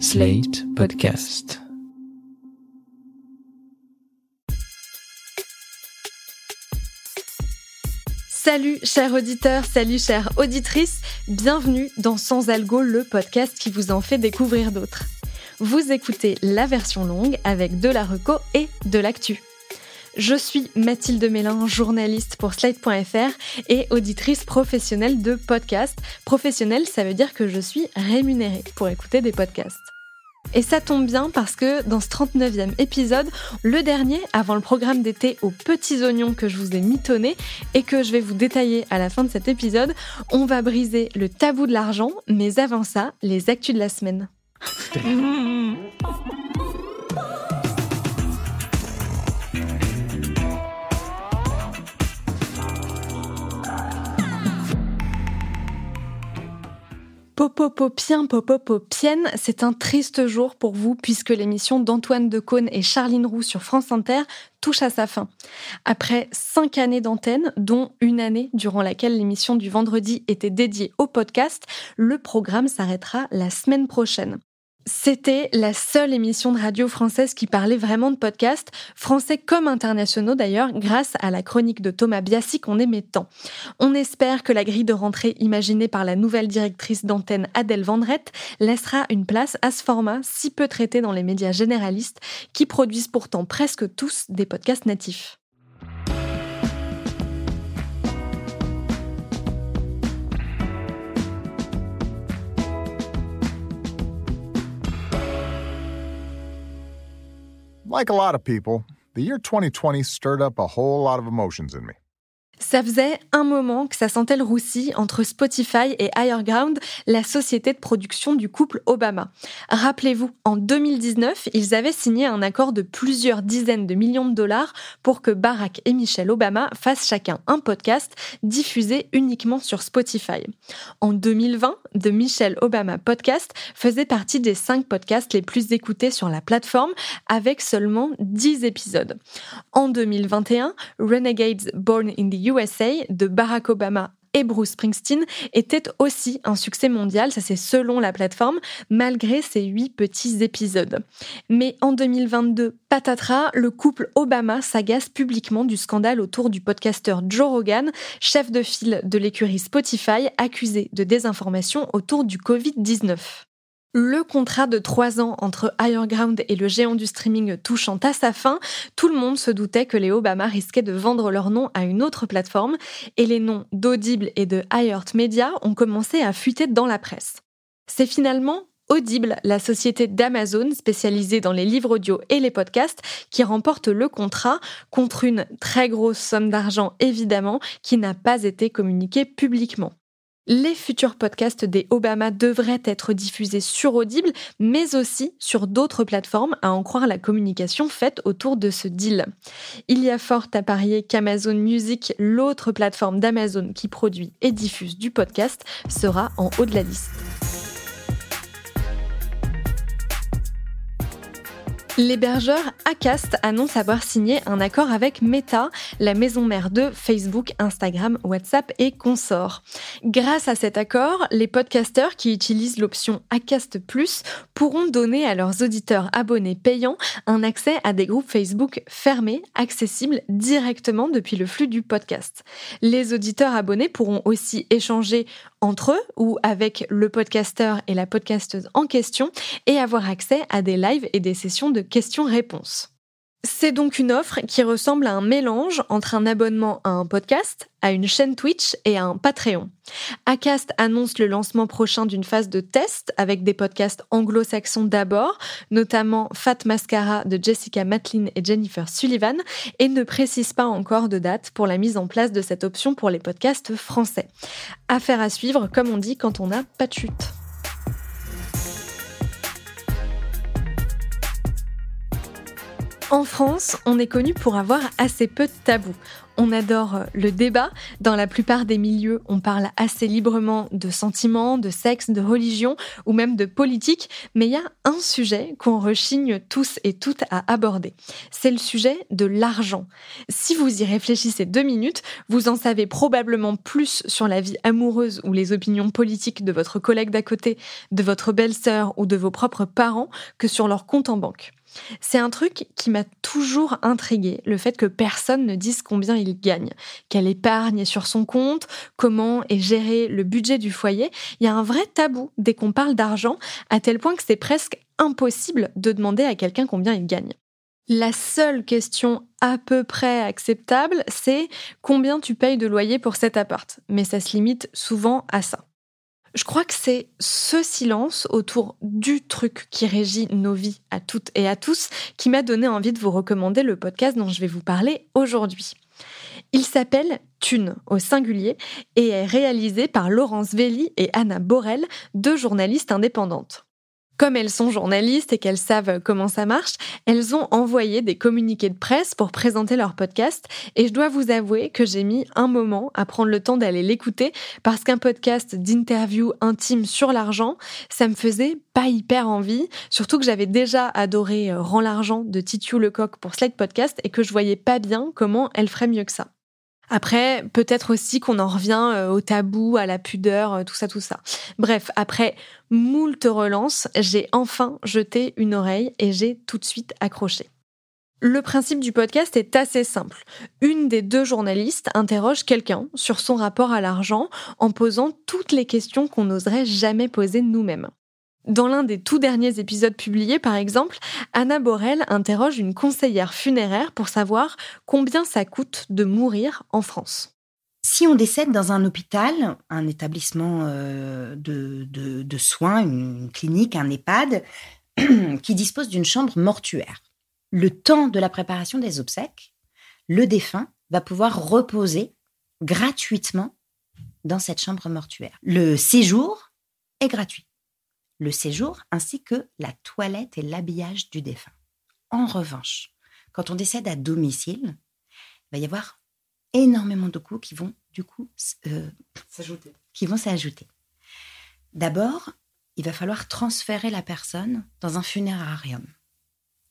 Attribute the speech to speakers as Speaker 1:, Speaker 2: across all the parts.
Speaker 1: Slate Podcast.
Speaker 2: Salut chers auditeurs, salut chères auditrices, bienvenue dans Sans Algo, le podcast qui vous en fait découvrir d'autres. Vous écoutez la version longue avec de la reco et de l'actu. Je suis Mathilde Mélin, journaliste pour Slate.fr et auditrice professionnelle de podcasts. Professionnelle, ça veut dire que je suis rémunérée pour écouter des podcasts. Et ça tombe bien parce que dans ce 39e épisode, le dernier avant le programme d'été aux petits oignons que je vous ai mitonné et que je vais vous détailler à la fin de cet épisode, on va briser le tabou de l'argent, mais avant ça, les actus de la semaine. Popopopien, popopopienne, c'est un triste jour pour vous puisque l'émission d'Antoine Decaune et Charline Roux sur France Inter touche à sa fin. Après cinq années d'antenne, dont une année durant laquelle l'émission du vendredi était dédiée au podcast, le programme s'arrêtera la semaine prochaine. C'était la seule émission de radio française qui parlait vraiment de podcast, français comme internationaux d'ailleurs, grâce à la chronique de Thomas Biassi qu'on aimait tant. On espère que la grille de rentrée imaginée par la nouvelle directrice d'antenne Adèle Vendrette laissera une place à ce format si peu traité dans les médias généralistes qui produisent pourtant presque tous des podcasts natifs.
Speaker 3: Like a lot of people, the year 2020 stirred up a whole lot of emotions in me.
Speaker 2: Ça faisait un moment que ça sentait le roussi entre Spotify et Higher Ground, la société de production du couple Obama. Rappelez-vous, en 2019, ils avaient signé un accord de plusieurs dizaines de millions de dollars pour que Barack et Michelle Obama fassent chacun un podcast diffusé uniquement sur Spotify. En 2020, The Michelle Obama Podcast faisait partie des cinq podcasts les plus écoutés sur la plateforme avec seulement 10 épisodes. En 2021, Renegades Born in the USA de Barack Obama et Bruce Springsteen était aussi un succès mondial, ça c'est selon la plateforme, malgré ses huit petits épisodes. Mais en 2022, patatras, le couple Obama s'agace publiquement du scandale autour du podcasteur Joe Rogan, chef de file de l'écurie Spotify, accusé de désinformation autour du Covid-19. Le contrat de trois ans entre Higher Ground et le géant du streaming touchant à sa fin, tout le monde se doutait que les Obama risquaient de vendre leur nom à une autre plateforme et les noms d'Audible et de iHeart Media ont commencé à fuiter dans la presse. C'est finalement Audible, la société d'Amazon spécialisée dans les livres audio et les podcasts, qui remporte le contrat contre une très grosse somme d'argent évidemment qui n'a pas été communiquée publiquement. Les futurs podcasts des Obama devraient être diffusés sur Audible, mais aussi sur d'autres plateformes, à en croire la communication faite autour de ce deal. Il y a fort à parier qu'Amazon Music, l'autre plateforme d'Amazon qui produit et diffuse du podcast, sera en haut de la liste. L'hébergeur Acast annonce avoir signé un accord avec Meta, la maison mère de Facebook, Instagram, WhatsApp et consorts. Grâce à cet accord, les podcasteurs qui utilisent l'option Acast Plus pourront donner à leurs auditeurs abonnés payants un accès à des groupes Facebook fermés, accessibles directement depuis le flux du podcast. Les auditeurs abonnés pourront aussi échanger entre eux ou avec le podcasteur et la podcasteuse en question et avoir accès à des lives et des sessions de questions-réponses. C'est donc une offre qui ressemble à un mélange entre un abonnement à un podcast, à une chaîne Twitch et à un Patreon. Acast annonce le lancement prochain d'une phase de test avec des podcasts anglo-saxons d'abord, notamment Fat Mascara de Jessica Matlin et Jennifer Sullivan, et ne précise pas encore de date pour la mise en place de cette option pour les podcasts français. Affaire à suivre, comme on dit quand on n'a pas de chute. En France, on est connu pour avoir assez peu de tabous. On adore le débat. Dans la plupart des milieux, on parle assez librement de sentiments, de sexe, de religion ou même de politique. Mais il y a un sujet qu'on rechigne tous et toutes à aborder. C'est le sujet de l'argent. Si vous y réfléchissez deux minutes, vous en savez probablement plus sur la vie amoureuse ou les opinions politiques de votre collègue d'à côté, de votre belle-sœur ou de vos propres parents que sur leur compte en banque. C'est un truc qui m'a toujours intrigué, le fait que personne ne dise combien il gagne, quelle épargne est sur son compte, comment est géré le budget du foyer. Il y a un vrai tabou dès qu'on parle d'argent, à tel point que c'est presque impossible de demander à quelqu'un combien il gagne. La seule question à peu près acceptable, c'est combien tu payes de loyer pour cet appart? Mais ça se limite souvent à ça. Je crois que c'est ce silence autour du truc qui régit nos vies à toutes et à tous qui m'a donné envie de vous recommander le podcast dont je vais vous parler aujourd'hui. Il s'appelle Thune au singulier et est réalisé par Laurence Velli et Anna Borel, deux journalistes indépendantes. Comme elles sont journalistes et qu'elles savent comment ça marche, elles ont envoyé des communiqués de presse pour présenter leur podcast et je dois vous avouer que j'ai mis un moment à prendre le temps d'aller l'écouter parce qu'un podcast d'interview intime sur l'argent, ça me faisait pas hyper envie, surtout que j'avais déjà adoré euh, Rends l'argent de Titiou Lecoq pour Slide Podcast et que je voyais pas bien comment elle ferait mieux que ça. Après, peut-être aussi qu'on en revient euh, au tabou, à la pudeur, euh, tout ça, tout ça. Bref, après moult relances, j'ai enfin jeté une oreille et j'ai tout de suite accroché. Le principe du podcast est assez simple. Une des deux journalistes interroge quelqu'un sur son rapport à l'argent en posant toutes les questions qu'on n'oserait jamais poser nous-mêmes. Dans l'un des tout derniers épisodes publiés, par exemple, Anna Borel interroge une conseillère funéraire pour savoir combien ça coûte de mourir en France.
Speaker 4: Si on décède dans un hôpital, un établissement euh, de, soins, une clinique, un EHPAD, qui dispose d'une chambre mortuaire, le temps de la préparation des obsèques, le défunt va pouvoir reposer gratuitement dans cette chambre mortuaire. Le séjour est gratuit le séjour ainsi que la toilette et l'habillage du défunt. En revanche, quand on décède à domicile, il va y avoir énormément de coûts qui vont du coup euh, s'ajouter. Qui vont s'ajouter. D'abord, il va falloir transférer la personne dans un funérarium.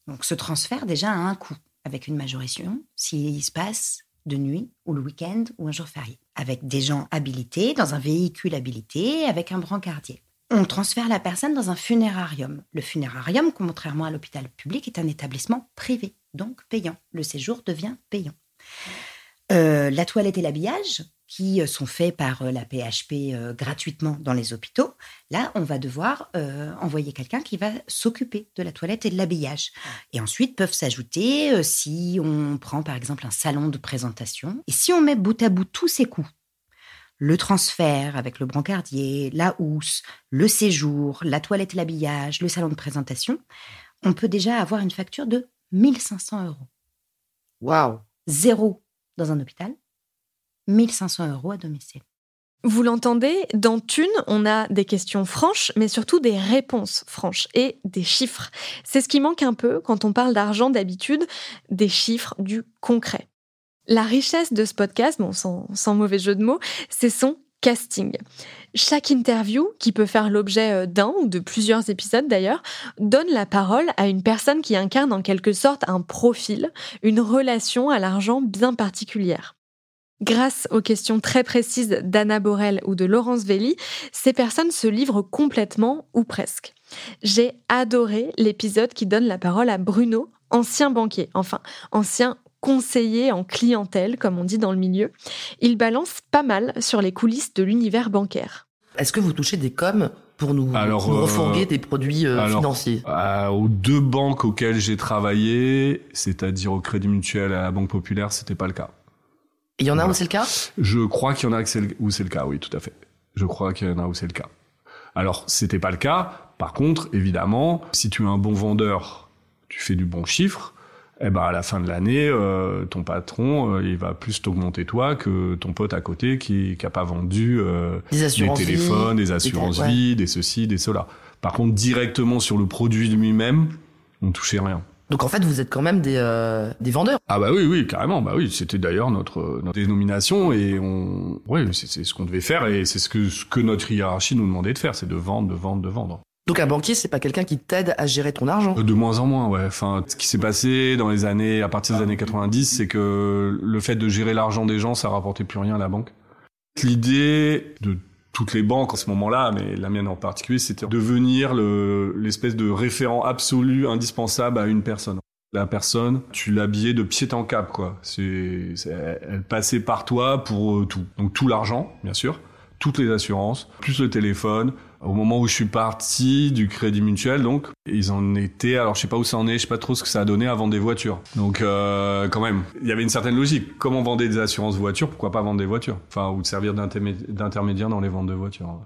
Speaker 4: Donc ce transfert déjà a un coût avec une majoration s'il se passe de nuit ou le week-end ou un jour férié, avec des gens habilités dans un véhicule habilité, avec un brancardier on transfère la personne dans un funérarium. Le funérarium, contrairement à l'hôpital public, est un établissement privé, donc payant. Le séjour devient payant. Euh, la toilette et l'habillage, qui euh, sont faits par euh, la PHP gratuitement dans les hôpitaux, là, on va devoir envoyer quelqu'un qui va s'occuper de la toilette et de l'habillage. Et ensuite peuvent s'ajouter, si on prend par exemple un salon de présentation, et si on met bout à bout tous ces coûts, le transfert avec le brancardier, la housse, le séjour, la toilette et l'habillage, le salon de présentation, on peut déjà avoir une facture de 1500 euros.
Speaker 5: Waouh
Speaker 4: Zéro dans un hôpital, 1500 euros à domicile.
Speaker 2: Vous l'entendez, dans Thune, on a des questions franches, mais surtout des réponses franches et des chiffres. C'est ce qui manque un peu quand on parle d'argent d'habitude, des chiffres, du concret. La richesse de ce podcast, sans, mauvais jeu de mots, c'est son casting. Chaque interview, qui peut faire l'objet euh, d'un ou de plusieurs épisodes d'ailleurs, donne la parole à une personne qui incarne en quelque sorte un profil, une relation à l'argent bien particulière. Grâce aux questions très précises d'Anna Borel ou de Laurence Velli, ces personnes se livrent complètement ou presque. J'ai adoré l'épisode qui donne la parole à Bruno, ancien banquier, enfin ancien conseiller en clientèle, comme on dit dans le milieu. Il balance pas mal sur les coulisses de l'univers bancaire.
Speaker 5: Est-ce que vous touchez des coms pour nous, Alors, euh, des produits euh, financiers
Speaker 6: euh, Aux deux banques auxquelles j'ai travaillé, c'est-à-dire au Crédit Mutuel et à la Banque Populaire, c'était pas le cas.
Speaker 5: Il y en a où c'est le cas?
Speaker 6: Je crois qu'il y en a où c'est le cas, oui, tout à fait. Je crois qu'il y en a où c'est le cas. Alors, c'était pas le cas. Par contre, évidemment, si tu es un bon vendeur, tu fais du bon chiffre, eh ben à la fin de l'année, euh, ton patron, euh, il va plus t'augmenter toi que ton pote à côté qui qui a pas vendu euh, des, téléphones, des assurances vie, des ceci, des cela. Par contre, directement sur le produit lui-même, on touchait rien.
Speaker 5: Donc en fait, vous êtes quand même des, euh, des vendeurs.
Speaker 6: Ah bah oui, oui, carrément. Bah oui, c'était d'ailleurs notre, notre dénomination et on, ouais, c'est ce qu'on devait faire et c'est ce que, ce que notre hiérarchie nous demandait de faire, c'est de vendre, de vendre, de vendre.
Speaker 5: Donc un banquier, c'est pas quelqu'un qui t'aide à gérer ton argent
Speaker 6: De moins en moins, ouais. Enfin, ce qui s'est passé dans les années, à partir des années 90, c'est que le fait de gérer l'argent des gens, ça rapportait plus rien à la banque. L'idée de toutes les banques en ce moment-là, mais la mienne en particulier, c'était devenir l'espèce de référent absolu, indispensable à une personne. La personne, tu l'habillais de pied en cap, quoi. C'est, elle passait par toi pour euh, tout. Donc tout l'argent, bien sûr, toutes les assurances, plus le téléphone, au moment où je suis parti du Crédit Mutuel, donc ils en étaient. Alors je sais pas où ça en est, je sais pas trop ce que ça a donné à vendre des voitures. Donc euh, quand même, il y avait une certaine logique. Comment on vendait des assurances voitures? Pourquoi pas vendre des voitures? Enfin, ou de servir d'intermédiaire dans les ventes de voitures.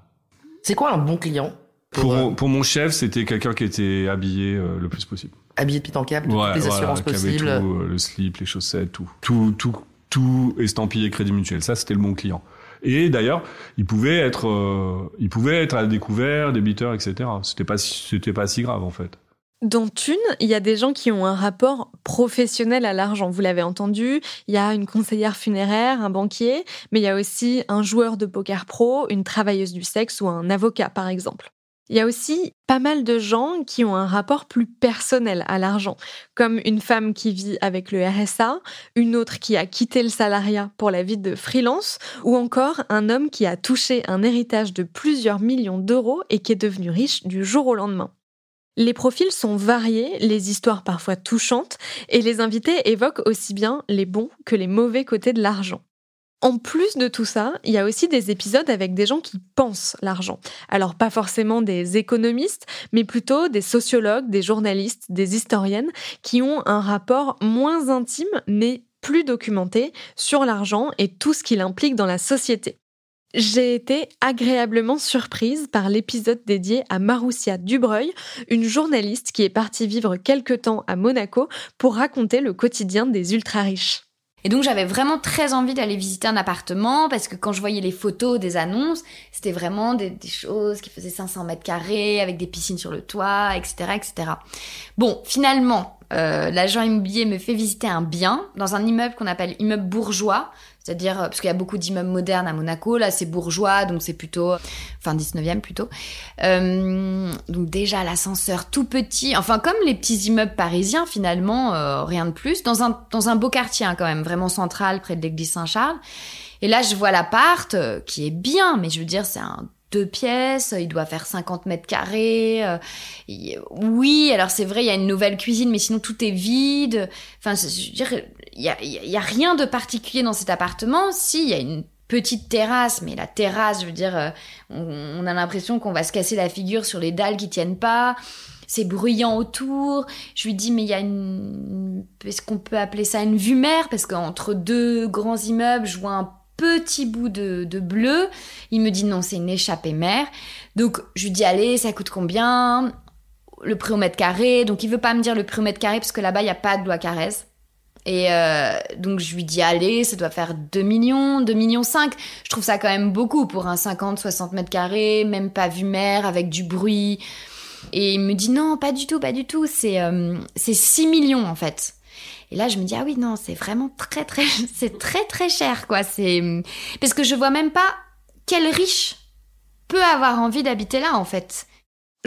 Speaker 5: C'est quoi un bon client?
Speaker 6: Pour, euh, pour, mon chef, c'était quelqu'un qui était habillé euh, le plus possible.
Speaker 5: Habillé de pit en câble, toutes les assurances possibles.
Speaker 6: Tout, le slip, les chaussettes, tout, tout, tout, tout estampillé Crédit Mutuel. Ça, c'était le bon client. Et d'ailleurs, il pouvait être, euh, à découvert, débiteur, etc. C'était pas, c'était pas si grave en fait.
Speaker 2: Dans Thune, il y a des gens qui ont un rapport professionnel à l'argent. Vous l'avez entendu, il y a une conseillère funéraire, un banquier, mais il y a aussi un joueur de poker pro, une travailleuse du sexe ou un avocat, par exemple. Il y a aussi pas mal de gens qui ont un rapport plus personnel à l'argent, comme une femme qui vit avec le RSA, une autre qui a quitté le salariat pour la vie de freelance, ou encore un homme qui a touché un héritage de plusieurs millions d'euros et qui est devenu riche du jour au lendemain. Les profils sont variés, les histoires parfois touchantes, et les invités évoquent aussi bien les bons que les mauvais côtés de l'argent. En plus de tout ça, il y a aussi des épisodes avec des gens qui pensent l'argent. Alors pas forcément des économistes, mais plutôt des sociologues, des journalistes, des historiennes qui ont un rapport moins intime mais plus documenté sur l'argent et tout ce qu'il implique dans la société. J'ai été agréablement surprise par l'épisode dédié à Maroussia Dubreuil, une journaliste qui est partie vivre quelque temps à Monaco pour raconter le quotidien des ultra-riches.
Speaker 7: Et donc j'avais vraiment très envie d'aller visiter un appartement parce que quand je voyais les photos des annonces, c'était vraiment des, choses qui faisaient 500 mètres carrés avec des piscines sur le toit, etc., etc. Bon, finalement, euh, l'agent immobilier me fait visiter un bien dans un immeuble qu'on appelle immeuble bourgeois. C'est-à-dire, euh, parce qu'il y a beaucoup d'immeubles modernes à Monaco, là c'est bourgeois, donc c'est plutôt, enfin 19e plutôt. Euh, donc déjà l'ascenseur tout petit, enfin comme les petits immeubles parisiens finalement, euh, rien de plus, dans un, dans un beau quartier hein, quand même, vraiment central, près de l'église Saint-Charles. Et là je vois l'appart, qui est bien, mais je veux dire c'est un deux pièces, il doit faire 50 mètres carrés. oui, alors c'est vrai, il y a une nouvelle cuisine, mais sinon tout est vide. Enfin, je veux dire, il y a, y a, rien de particulier dans cet appartement. Si, il y a une petite terrasse, mais la terrasse, je veux dire, euh, on, a l'impression qu'on va se casser la figure sur les dalles qui tiennent pas. C'est bruyant autour. Je lui dis, mais il y a une, est-ce qu'on peut appeler ça une vue mer? Parce qu'entre deux grands immeubles, je vois un petit bout de, de bleu. Il me dit, non, c'est une échappée mer. Donc, je lui dis, allez, ça coûte combien? Le prix au mètre carré. Donc, il veut pas me dire le prix au mètre carré parce que là-bas, il n'y a pas de loi Carrez. Et euh, donc je lui dis allez, ça doit faire 2 millions, 2 millions 5. Je trouve ça quand même beaucoup pour un 50-60 mètres carrés, même pas vue mer, avec du bruit. Et il me dit non, pas du tout, pas du tout, c'est euh, c'est 6 millions en fait. Et là je me dis ah oui non, c'est vraiment très très c'est très très cher quoi, c'est parce que je vois même pas quel riche peut avoir envie d'habiter là en fait.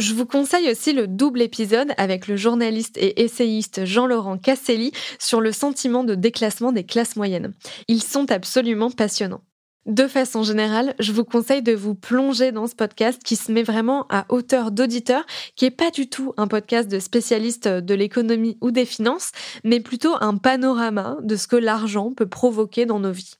Speaker 2: Je vous conseille aussi le double épisode avec le journaliste et essayiste Jean-Laurent Casselli sur le sentiment de déclassement des classes moyennes. Ils sont absolument passionnants. De façon générale, je vous conseille de vous plonger dans ce podcast qui se met vraiment à hauteur d'auditeur, qui est pas du tout un podcast de spécialistes de l'économie ou des finances, mais plutôt un panorama de ce que l'argent peut provoquer dans nos vies.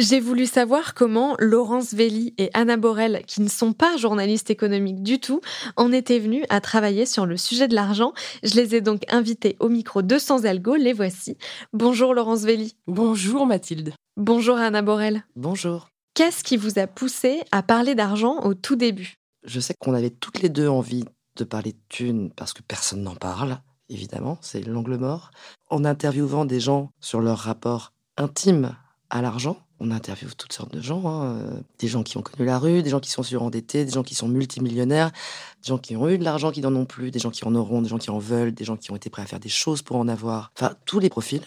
Speaker 2: J'ai voulu savoir comment Laurence Velli et Anna Borel, qui ne sont pas journalistes économiques du tout, en étaient venues à travailler sur le sujet de l'argent. Je les ai donc invitées au micro de Sans Algo, les voici. Bonjour Laurence Velli.
Speaker 8: Bonjour Mathilde.
Speaker 2: Bonjour Anna Borel.
Speaker 8: Bonjour.
Speaker 2: Qu'est-ce qui vous a poussé à parler d'argent au tout début?
Speaker 8: Je sais qu'on avait toutes les deux envie de parler de thunes parce que personne n'en parle, évidemment, c'est l'angle mort. En interviewant des gens sur leur rapport intime à l'argent, On interviewe toutes sortes de gens, hein. des gens qui ont connu la rue, des gens qui sont surendettés, des gens qui sont multimillionnaires, des gens qui ont eu de l'argent, qui n'en ont plus, des gens qui en auront, des gens qui en veulent, des gens qui ont été prêts à faire des choses pour en avoir. Enfin, tous les profils.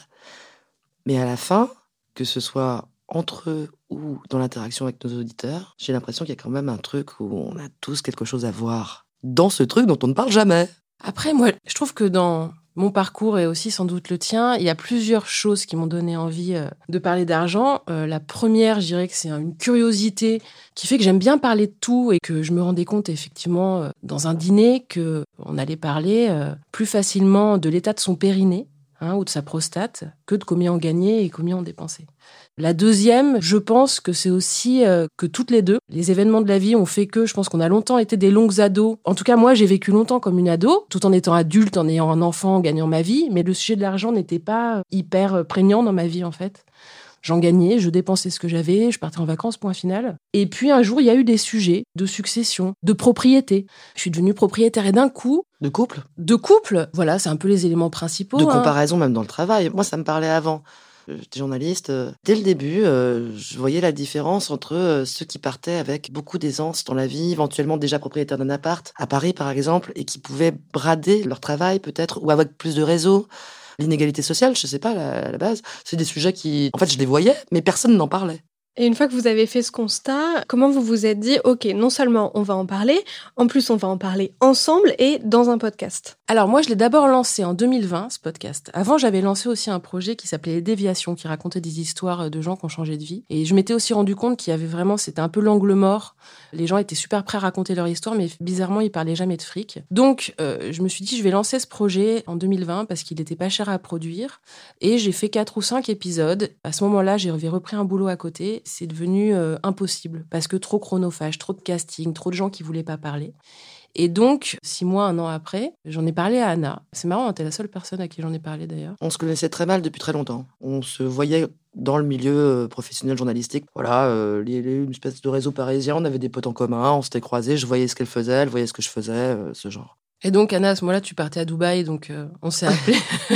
Speaker 8: Mais à la fin, que ce soit entre eux ou dans l'interaction avec nos auditeurs, j'ai l'impression qu'il y a quand même un truc où on a tous quelque chose à voir dans ce truc dont on ne parle jamais.
Speaker 9: Après, moi, je trouve que dans mon parcours et aussi sans doute le tien, il y a plusieurs choses qui m'ont donné envie euh, de parler d'argent. Euh, la première, je dirais que c'est une curiosité qui fait que j'aime bien parler de tout et que je me rendais compte effectivement euh, dans un dîner que on allait parler plus facilement de l'état de son périnée hein, ou de sa prostate que de combien on gagnait et combien on dépensait. La deuxième, je pense que c'est aussi euh, que toutes les deux, les événements de la vie ont fait que je pense qu'on a longtemps été des longues ados. En tout cas, moi, j'ai vécu longtemps comme une ado, tout en étant adulte, en ayant un enfant, en gagnant ma vie, mais le sujet de l'argent n'était pas hyper euh, prégnant dans ma vie, en fait. J'en gagnais, je dépensais ce que j'avais, je partais en vacances, point final. Et puis un jour, il y a eu des sujets de succession, de propriété. Je suis devenue propriétaire et d'un coup...
Speaker 8: De couple?
Speaker 9: De couple, voilà, c'est un peu les éléments principaux.
Speaker 8: De
Speaker 9: hein.
Speaker 8: comparaison même dans le travail. Moi, ça me parlait avant. J'étais journaliste. Euh, dès le début, euh, je voyais la différence entre euh, ceux qui partaient avec beaucoup d'aisance dans la vie, éventuellement déjà propriétaires d'un appart, à Paris par exemple, et qui pouvaient brader leur travail peut-être, ou avec plus de réseaux. L'inégalité sociale, je sais pas, à la base, c'est des sujets qui, en fait, je les voyais, mais personne n'en parlait.
Speaker 10: Et une fois que vous avez fait ce constat, comment vous vous êtes dit, OK, non seulement on va en parler, en plus on va en parler ensemble et dans un podcast?
Speaker 9: Alors moi, je l'ai d'abord lancé en 2020, ce podcast. Avant, j'avais lancé aussi un projet qui s'appelait Les Déviations, qui racontait des histoires de gens qui ont changé de vie. Et je m'étais aussi rendu compte qu'il y avait vraiment, c'était un peu l'angle mort. Les gens étaient super prêts à raconter leur histoire, mais bizarrement, ils parlaient jamais de fric. Donc, euh, je me suis dit, je vais lancer ce projet en 2020 parce qu'il n'était pas cher à produire. Et j'ai fait quatre ou cinq épisodes. À ce moment-là, j'ai repris un boulot à côté c'est devenu euh, impossible parce que trop chronophage, trop de casting, trop de gens qui voulaient pas parler. Et donc, six mois, un an après, j'en ai parlé à Anna. C'est marrant, hein, t'es la seule personne à qui j'en ai parlé d'ailleurs.
Speaker 8: On se connaissait très mal depuis très longtemps. On se voyait dans le milieu euh, professionnel journalistique. Voilà, euh, une espèce de réseau parisien, on avait des potes en commun, on s'était croisés, je voyais ce qu'elle faisait, elle voyait ce que je faisais, ce genre.
Speaker 9: Et donc, Anna, à ce moment-là, tu partais à Dubaï, donc euh, on s'est appelé.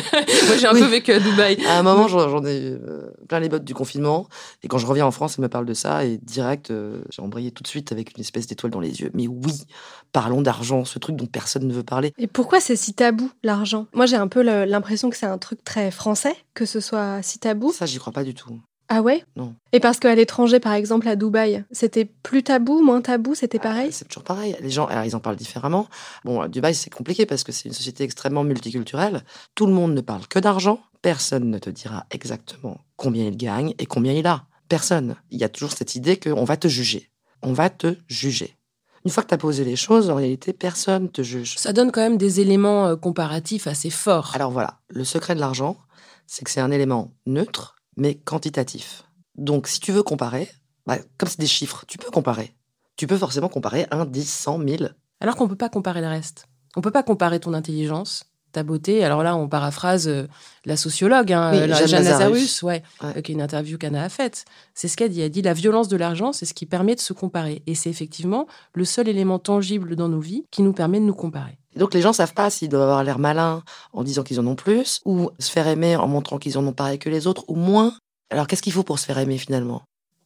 Speaker 9: Moi, j'ai un peu vécu à Dubaï.
Speaker 8: À un moment, j'en ai euh, plein les bottes du confinement. Et quand je reviens en France, elle me parle de ça. Et direct, euh, j'ai embrayé tout de suite avec une espèce d'étoile dans les yeux. Mais oui, parlons d'argent, ce truc dont personne ne veut parler.
Speaker 10: Et pourquoi c'est si tabou, l'argent? Moi, j'ai un peu l'impression que c'est un truc très français, que ce soit si tabou.
Speaker 8: Ça, j'y crois pas du tout.
Speaker 10: Ah ouais?
Speaker 8: Non.
Speaker 10: Et parce qu'à l'étranger, par exemple, à Dubaï, c'était plus tabou, moins tabou, c'était ah, pareil?
Speaker 8: C'est toujours pareil. Les gens, alors, ils en parlent différemment. Bon, à Dubaï, c'est compliqué parce que c'est une société extrêmement multiculturelle. Tout le monde ne parle que d'argent. Personne ne te dira exactement combien il gagne et combien il a. Personne. Il y a toujours cette idée qu'on va te juger. On va te juger. Une fois que tu as posé les choses, en réalité, personne te juge.
Speaker 9: Ça donne quand même des éléments euh, comparatifs assez forts.
Speaker 8: Alors voilà, le secret de l'argent, c'est que c'est un élément neutre mais quantitatif. Donc, si tu veux comparer, bah, comme c'est des chiffres, tu peux comparer. Tu peux forcément comparer 1, 10, 100, 1000.
Speaker 9: Alors qu'on ne peut pas comparer le reste. On ne peut pas comparer ton intelligence, ta beauté. Alors là, on paraphrase euh, la sociologue, hein, Jeanne, Lazarus, ouais, ouais. une interview qu'Anna a faite. C'est ce qu'elle dit. Elle dit la violence de l'argent, c'est ce qui permet de se comparer. Et c'est effectivement le seul élément tangible dans nos vies qui nous permet de nous comparer.
Speaker 8: donc les gens savent pas s'ils doivent avoir l'air malin en disant qu'ils en ont plus, ou se faire aimer en montrant qu'ils en ont pareil que les autres, ou moins. Alors qu'est-ce qu'il faut pour se faire aimer finalement?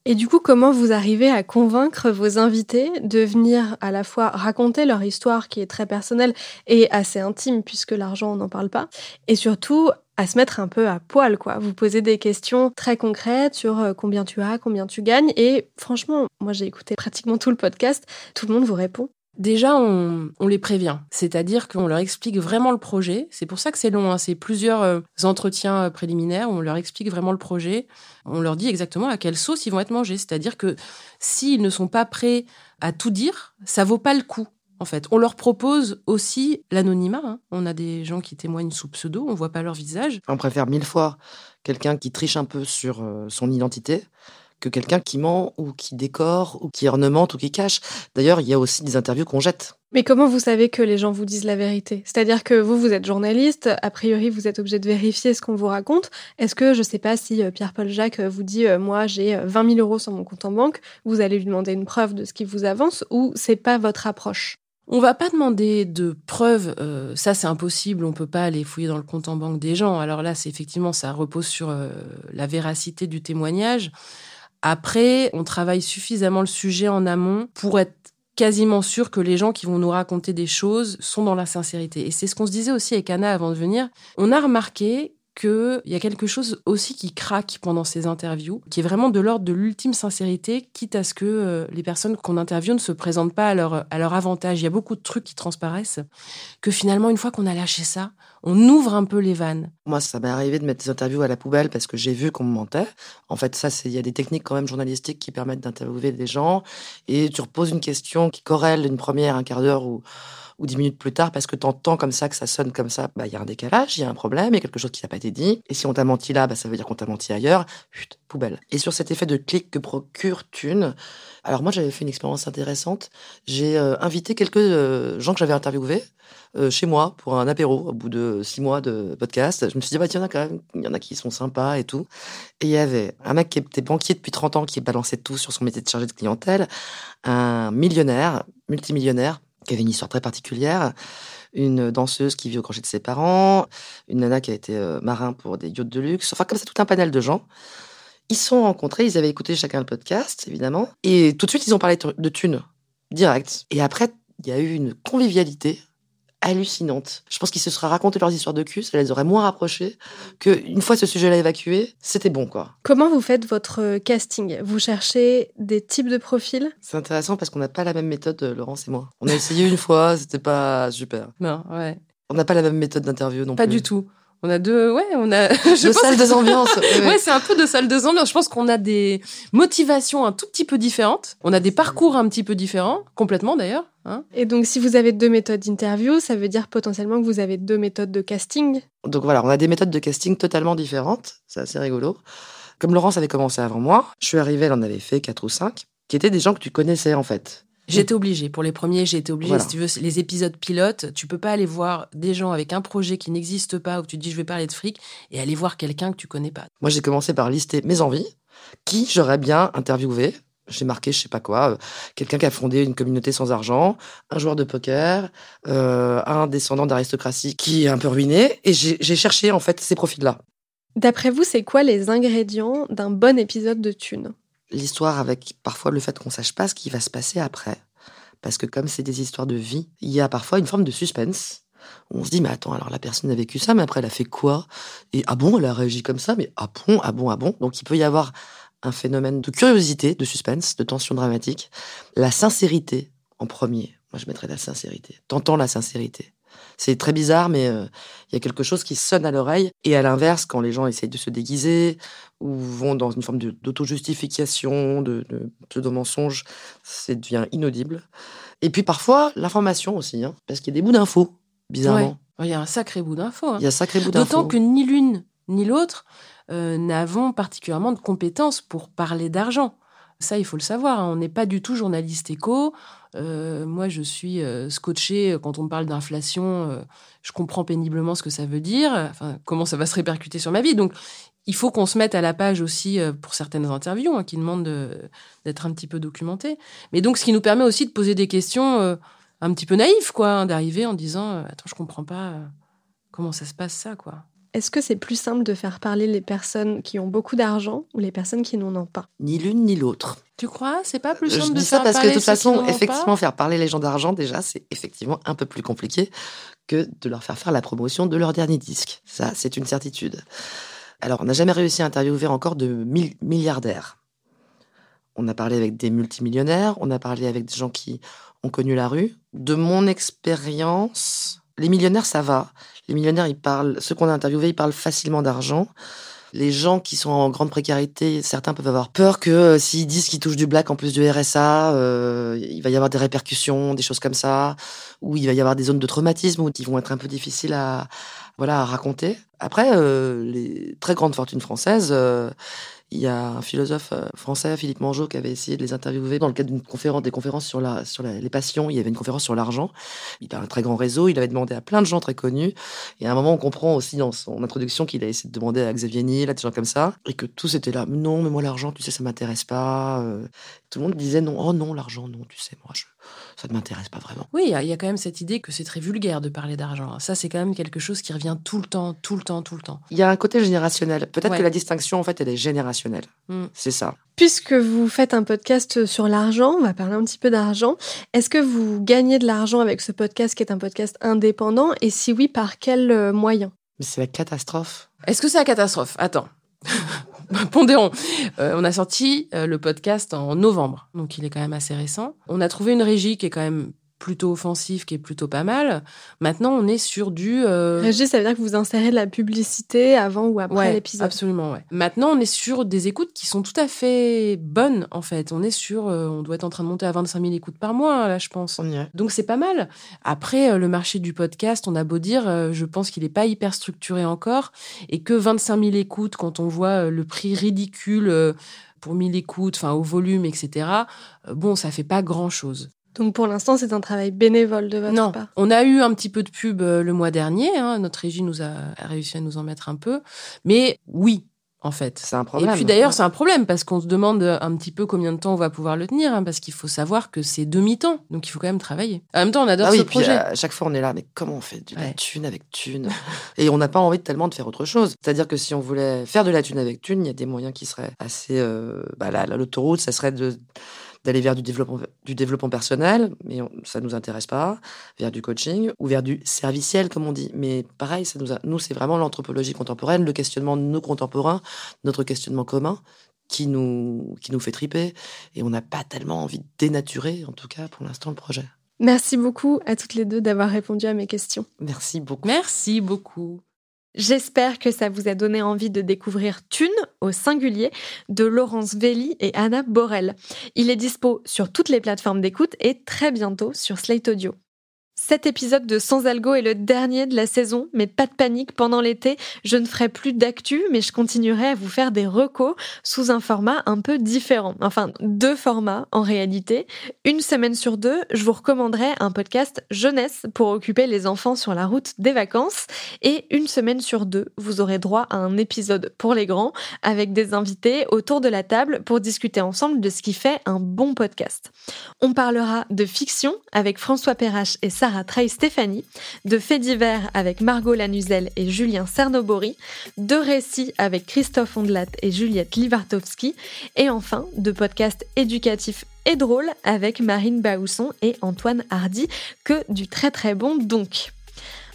Speaker 10: Et du coup, comment vous arrivez à convaincre vos invités de venir à la fois raconter leur histoire qui est très personnelle et assez intime puisque l'argent, on n'en parle pas, et surtout à se mettre un peu à poil, quoi. Vous posez des questions très concrètes sur euh, combien tu as, combien tu gagnes, et franchement, moi j'ai écouté pratiquement tout le podcast, tout le monde vous répond.
Speaker 9: Déjà, on, les prévient, c'est-à-dire qu'on leur explique vraiment le projet. C'est pour ça que c'est long, hein. c'est plusieurs euh, entretiens euh, préliminaires. On leur explique vraiment le projet. On leur dit exactement à quelle sauce ils vont être mangés. C'est-à-dire que s'ils ne sont pas prêts à tout dire, ça vaut pas le coup. En fait, on leur propose aussi l'anonymat. Hein. On a des gens qui témoignent sous pseudo, on voit pas leur visage.
Speaker 8: On préfère mille fois quelqu'un qui triche un peu sur euh, son identité que quelqu'un qui ment ou qui décore ou qui ornemente ou qui cache. D'ailleurs, il y a aussi des interviews qu'on jette.
Speaker 10: Mais comment vous savez que les gens vous disent la vérité? C'est-à-dire que vous, vous êtes journaliste, a priori, vous êtes obligé de vérifier ce qu'on vous raconte. Est-ce que, je ne sais pas si euh, Pierre-Paul Jacques vous dit euh, Moi, j'ai 20 euh, 000 euros sur mon compte en banque », vous allez lui demander une preuve de ce qui vous avance ou c'est pas votre approche?
Speaker 9: On va pas demander de preuves, ça c'est impossible, on peut pas aller fouiller dans le compte en banque des gens. Alors là, c'est effectivement, ça repose sur la véracité du témoignage. Après, on travaille suffisamment le sujet en amont pour être quasiment sûr que les gens qui vont nous raconter des choses sont dans la sincérité. Et c'est ce qu'on se disait aussi avec Anna avant de venir. On a remarqué qu'il y a quelque chose aussi qui craque pendant ces interviews, qui est vraiment de l'ordre de l'ultime sincérité, quitte à ce que euh, les personnes qu'on interviewe ne se présentent pas à leur, avantage. Il y a beaucoup de trucs qui transparaissent, que finalement, une fois qu'on a lâché ça, on ouvre un peu les vannes.
Speaker 8: Moi, ça m'est arrivé de mettre des interviews à la poubelle parce que j'ai vu qu'on me mentait. En fait, ça, il y a des techniques quand même journalistiques qui permettent d'interviewer des gens et tu reposes une question qui corrèle une première, un quart d'heure ou ou dix minutes plus tard parce que tu entends comme ça, que ça sonne comme ça, bah, il y a un décalage, il y a un problème, il y a quelque chose qui n'a pas été dit. Et si on t'a menti là, bah, ça veut dire qu'on t'a menti ailleurs. Chut, poubelle. Et sur cet effet de clic que procure Thune, alors moi, j'avais fait une expérience intéressante. J'ai euh, invité quelques euh, gens que j'avais interviewés euh, chez moi pour un apéro au bout de six mois de podcast. Je me suis dit, bah, il y en a quand même, il y en a qui sont sympas et tout. Et il y avait un mec qui était banquier depuis 30 ans, qui balançait tout sur son métier de chargé de clientèle, un millionnaire, multimillionnaire, qui avait une histoire très particulière, une danseuse qui vit au crochet de ses parents, une nana qui a été euh, marin pour des yachts de luxe, enfin comme ça tout un panel de gens. Ils se sont rencontrés, ils avaient écouté chacun le podcast, évidemment, et tout de suite ils ont parlé de thunes, direct. Et après, il y a eu une convivialité hallucinante. Je pense qu'ils se seraient raconté leurs histoires de cul, ça les aurait moins rapprochés que une fois ce sujet-là évacué, c'était bon quoi.
Speaker 2: Comment vous faites votre euh, casting? Vous cherchez des types de profils?
Speaker 8: C'est intéressant parce qu'on n'a pas la même méthode, euh, Laurence et moi. On a essayé une fois, c'était pas super.
Speaker 9: Non, ouais.
Speaker 8: On n'a pas la même méthode d'interview non
Speaker 9: pas
Speaker 8: plus.
Speaker 9: Pas du tout. On a deux, ouais, on a
Speaker 8: deux salles de ambiance.
Speaker 9: ouais, c'est un peu de salles de ambiance. Je pense qu'on a des motivations un tout petit peu différentes. On a des parcours un petit peu différents, complètement d'ailleurs. Hein.
Speaker 2: Et donc, si vous avez deux méthodes d'interview, ça veut dire potentiellement que vous avez deux méthodes de casting.
Speaker 8: Donc voilà, on a des méthodes de casting totalement différentes. C'est assez rigolo. Comme Laurence avait commencé avant moi, je suis arrivée, elle en avait fait quatre ou cinq, qui étaient des gens que tu connaissais en fait.
Speaker 9: J'étais obligée. Pour les premiers, j'ai été obligée. Si tu veux, les épisodes pilotes, tu peux pas aller voir des gens avec un projet qui n'existe pas, où tu te dis je vais parler de fric, et aller voir quelqu'un que tu connais pas.
Speaker 8: Moi, j'ai commencé par lister mes envies, qui j'aurais bien interviewé. J'ai marqué, je sais pas quoi, euh, quelqu'un qui a fondé une communauté sans argent, un joueur de poker, euh, un descendant d'aristocratie qui est un peu ruiné, et j'ai cherché en fait ces profils-là.
Speaker 2: D'après vous, c'est quoi les ingrédients d'un bon épisode de Thune?
Speaker 8: L'histoire avec parfois le fait qu'on sache pas ce qui va se passer après. Parce que comme c'est des histoires de vie, il y a parfois une forme de suspense. On se dit, mais attends, alors la personne a vécu ça, mais après elle a fait quoi? Et ah bon, elle a réagi comme ça, mais ah bon, ah bon, ah bon? Donc il peut y avoir un phénomène de curiosité, de suspense, de tension dramatique. La sincérité en premier. Moi, je mettrais la sincérité. T'entends la sincérité. C'est très bizarre, mais euh, il y a quelque chose qui sonne à l'oreille. Et à l'inverse, quand les gens essayent de se déguiser ou vont dans une forme d'auto-justification, de, de pseudo-mensonge, ça devient inaudible. Et puis parfois, l'information aussi, hein, parce qu'il y a des bouts d'infos, bizarrement.
Speaker 9: Il y a un sacré bout d'infos. Hein.
Speaker 8: Il y a un sacré bout d'infos.
Speaker 9: D'autant que ni l'une ni l'autre euh, n'avons particulièrement de compétences pour parler d'argent. Ça, il faut le savoir. Hein. On n'est pas du tout journaliste éco. Euh, moi, je suis euh, scotché quand on me parle d'inflation. Euh, je comprends péniblement ce que ça veut dire. Enfin, comment ça va se répercuter sur ma vie. Donc, il faut qu'on se mette à la page aussi pour certaines interviews hein, qui demandent d'être un petit peu documentées. Mais donc, ce qui nous permet aussi de poser des questions un petit peu naïves, quoi, hein, d'arriver en disant Attends, je comprends pas comment ça se passe, ça, quoi?
Speaker 2: Est-ce que c'est plus simple de faire parler les personnes qui ont beaucoup d'argent ou les personnes qui n'en ont pas
Speaker 8: Ni l'une ni l'autre.
Speaker 9: Tu crois? C'est pas plus simple Je
Speaker 8: dis
Speaker 9: ça
Speaker 8: parce que de toute façon, effectivement, faire parler les gens d'argent, déjà, c'est effectivement un peu plus compliqué que de leur faire faire la promotion de leur dernier disque. Ça, c'est une certitude. Alors, on n'a jamais réussi à interviewer encore de milliardaires. On a parlé avec des multimillionnaires, on a parlé avec des gens qui ont connu la rue. De mon expérience, les millionnaires, ça va. Les millionnaires, ils parlent, ceux qu'on a interviewés, ils parlent facilement d'argent. Les gens qui sont en grande précarité, certains peuvent avoir peur que euh, s'ils disent qu'ils touchent du black en plus du RSA, euh, il va y avoir des répercussions, des choses comme ça, ou il va y avoir des zones de traumatisme qui vont être un peu difficiles à, voilà, à raconter. Après, euh, les très grandes fortunes françaises, il y a un philosophe euh, français, Philippe Mangeot, qui avait essayé de les interviewer dans le cadre d'une conférence, des conférences sur, la, sur les passions. Il y avait une conférence sur l'argent. Il a un très grand réseau. Il avait demandé à plein de gens très connus. Et à un moment, on comprend aussi dans son introduction qu'il a essayé de demander à Xavier Niel, à des gens comme ça, et que tous étaient là. Non, mais moi, l'argent, tu sais, ça m'intéresse pas. Euh. Tout le monde disait non. Oh non, l'argent, non, tu sais, moi, je, ça ne m'intéresse pas vraiment.
Speaker 9: Oui, il y, a quand même cette idée que c'est très vulgaire de parler d'argent. Ça, c'est quand même quelque chose qui revient tout le temps, tout le temps, tout le temps.
Speaker 8: Il y a un côté générationnel. Peut-être que la distinction, en fait, elle est générationnelle Mm. C'est ça.
Speaker 2: Puisque vous faites un podcast sur l'argent, on va parler un petit peu d'argent. Est-ce que vous gagnez de l'argent avec ce podcast qui est un podcast indépendant? Et si oui, par quels euh, moyens
Speaker 8: C'est la catastrophe.
Speaker 9: Est-ce que c'est la catastrophe? Attends. Pondérons. Euh, on a sorti euh, le podcast en novembre, donc il est quand même assez récent. On a trouvé une régie qui est quand même plutôt offensif qui est plutôt pas mal. Maintenant, on est sur du.
Speaker 2: Euh... Régie, ça veut dire que vous insérez de la publicité avant ou après l'épisode?
Speaker 9: Absolument, ouais. Maintenant, on est sur des écoutes qui sont tout à fait bonnes, en fait. On est sur. Euh, on doit être en train de monter à 25 000 écoutes par mois, là, je pense. Donc, c'est pas mal. Après, euh, le marché du podcast, on a beau dire, euh, je pense qu'il n'est pas hyper structuré encore. Et que 25 000 écoutes, quand on voit le prix ridicule pour 1000 écoutes, enfin au volume, etc. bon, ça fait pas grand chose.
Speaker 2: Donc pour l'instant, c'est un travail bénévole de votre
Speaker 9: non.
Speaker 2: part.
Speaker 9: On a eu un petit peu de pub euh, le mois dernier. Hein. Notre régie nous a réussi à nous en mettre un peu. Mais oui, en fait.
Speaker 8: C'est un problème.
Speaker 9: Et puis d'ailleurs, c'est un problème parce qu'on se demande un petit peu combien de temps on va pouvoir le tenir, hein, parce qu'il faut savoir que c'est demi-temps, donc il faut quand même travailler. En même temps, on adore
Speaker 8: ah oui,
Speaker 9: ce projet.
Speaker 8: à chaque fois, on est là, mais comment on fait de la thune avec thune? Et on n'a pas envie tellement de faire autre chose. C'est-à-dire que si on voulait faire de la thune avec thune, il y a des moyens qui seraient assez. Euh, bah, l'autoroute, ça serait de d'aller vers du développement, du développement personnel, mais ça nous intéresse pas, vers du coaching ou vers du serviciel, comme on dit. Mais pareil, ça nous, nous c'est vraiment l'anthropologie contemporaine, le questionnement de nos contemporains, notre questionnement commun qui nous, qui nous fait triper. Et on n'a pas tellement envie de dénaturer, en tout cas pour l'instant, le projet.
Speaker 2: Merci beaucoup à toutes les deux d'avoir répondu à mes questions.
Speaker 8: Merci beaucoup.
Speaker 9: Merci beaucoup.
Speaker 2: J'espère que ça vous a donné envie de découvrir Thune au singulier de Laurence Velli et Anna Borel. Il est dispo sur toutes les plateformes d'écoute et très bientôt sur Slate Audio. Cet épisode de Sans Algo est le dernier de la saison, mais pas de panique, pendant l'été, je ne ferai plus d'actu, mais je continuerai à vous faire des recos sous un format un peu différent. Enfin, deux formats en réalité. Une semaine sur deux, je vous recommanderai un podcast jeunesse pour occuper les enfants sur la route des vacances. Et une semaine sur deux, vous aurez droit à un épisode pour les grands avec des invités autour de la table pour discuter ensemble de ce qui fait un bon podcast. On parlera de fiction avec François Perrache et Sarah Trey Stéphanie, de Faits divers avec Margot Lanuzel et Julien Cernobori, de récits avec Christophe Ondelat et Juliette Livartowski, et enfin de podcasts éducatifs et drôles avec Marine Baousson et Antoine Hardy, que du très très bon donc.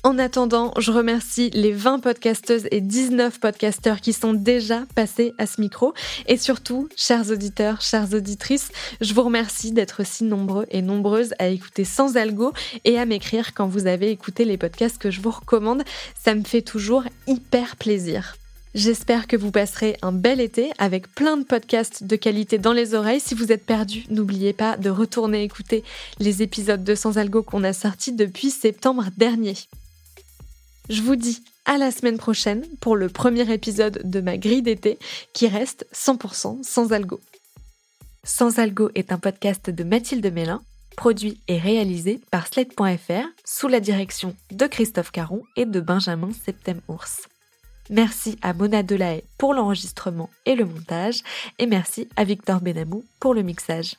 Speaker 2: En attendant, je remercie les 20 podcasteuses et 19 podcasteurs qui sont déjà passés à ce micro. Et surtout, chers auditeurs, chères auditrices, je vous remercie d'être si nombreux et nombreuses à écouter sans algo et à m'écrire quand vous avez écouté les podcasts que je vous recommande. Ça me fait toujours hyper plaisir. J'espère que vous passerez un bel été avec plein de podcasts de qualité dans les oreilles. Si vous êtes perdu, n'oubliez pas de retourner écouter les épisodes de Sans Algo qu'on a sortis depuis septembre dernier. Je vous dis à la semaine prochaine pour le premier épisode de ma grille d'été qui reste 100% sans algo. Sans algo est un podcast de Mathilde Mélin, produit et réalisé par Slate.fr sous la direction de Christophe Caron et de Benjamin Septem-Ours. Merci à Mona Delahaye pour l'enregistrement et le montage et merci à Victor Benamou pour le mixage.